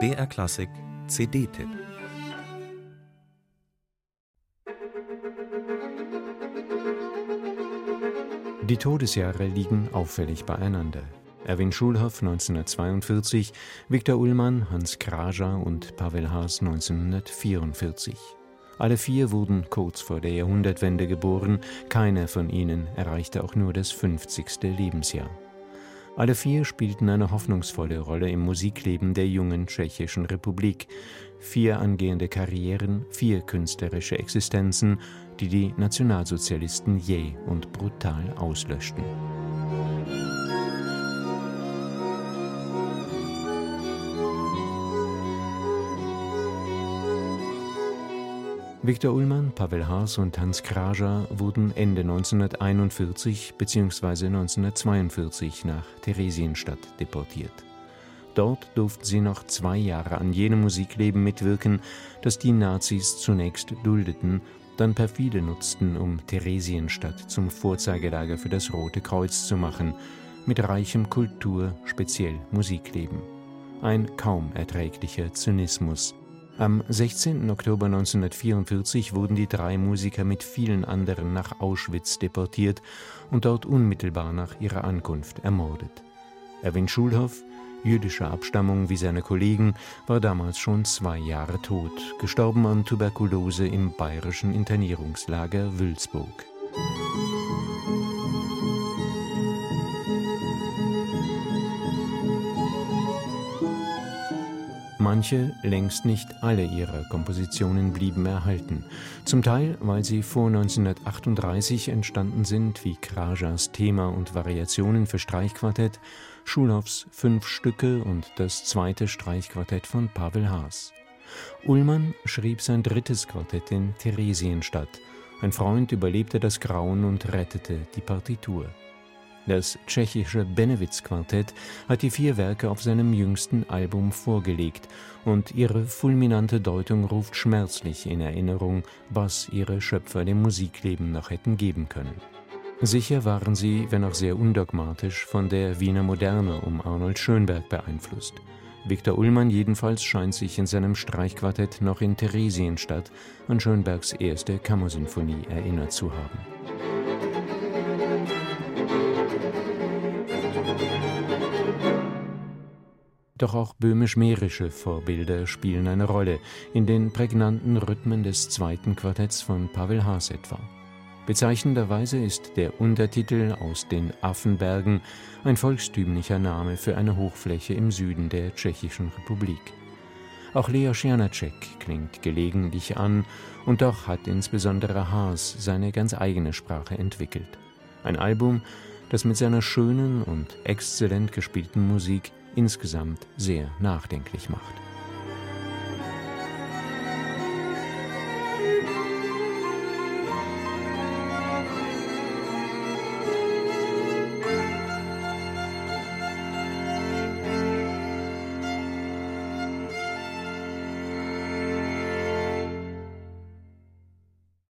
BR Klassik CD-Tipp Die Todesjahre liegen auffällig beieinander. Erwin Schulhoff 1942, Viktor Ullmann, Hans Kraja und Pavel Haas 1944. Alle vier wurden kurz vor der Jahrhundertwende geboren, keiner von ihnen erreichte auch nur das 50. Lebensjahr. Alle vier spielten eine hoffnungsvolle Rolle im Musikleben der jungen Tschechischen Republik. Vier angehende Karrieren, vier künstlerische Existenzen, die die Nationalsozialisten jäh und brutal auslöschten. Viktor Ullmann, Pavel Haas und Hans Kraja wurden Ende 1941 bzw. 1942 nach Theresienstadt deportiert. Dort durften sie noch zwei Jahre an jenem Musikleben mitwirken, das die Nazis zunächst duldeten, dann perfide nutzten, um Theresienstadt zum Vorzeigelager für das Rote Kreuz zu machen, mit reichem Kultur, speziell Musikleben. Ein kaum erträglicher Zynismus, am 16. Oktober 1944 wurden die drei Musiker mit vielen anderen nach Auschwitz deportiert und dort unmittelbar nach ihrer Ankunft ermordet. Erwin Schulhoff, jüdischer Abstammung wie seine Kollegen, war damals schon zwei Jahre tot, gestorben an Tuberkulose im bayerischen Internierungslager Wülzburg. Manche, längst nicht alle ihrer Kompositionen blieben erhalten, zum Teil, weil sie vor 1938 entstanden sind, wie Krajas Thema und Variationen für Streichquartett, Schulhoffs Fünf Stücke und das zweite Streichquartett von Pavel Haas. Ullmann schrieb sein drittes Quartett in Theresienstadt. Ein Freund überlebte das Grauen und rettete die Partitur. Das tschechische Benewitz-Quartett hat die vier Werke auf seinem jüngsten Album vorgelegt und ihre fulminante Deutung ruft schmerzlich in Erinnerung, was ihre Schöpfer dem Musikleben noch hätten geben können. Sicher waren sie, wenn auch sehr undogmatisch, von der Wiener Moderne um Arnold Schönberg beeinflusst. Viktor Ullmann jedenfalls scheint sich in seinem Streichquartett noch in Theresienstadt an Schönbergs erste Kammersinfonie erinnert zu haben. Doch auch böhmisch-mährische Vorbilder spielen eine Rolle, in den prägnanten Rhythmen des zweiten Quartetts von Pavel Haas etwa. Bezeichnenderweise ist der Untertitel aus den Affenbergen ein volkstümlicher Name für eine Hochfläche im Süden der Tschechischen Republik. Auch Leos Janacek klingt gelegentlich an, und doch hat insbesondere Haas seine ganz eigene Sprache entwickelt. Ein Album, das mit seiner schönen und exzellent gespielten Musik insgesamt sehr nachdenklich macht.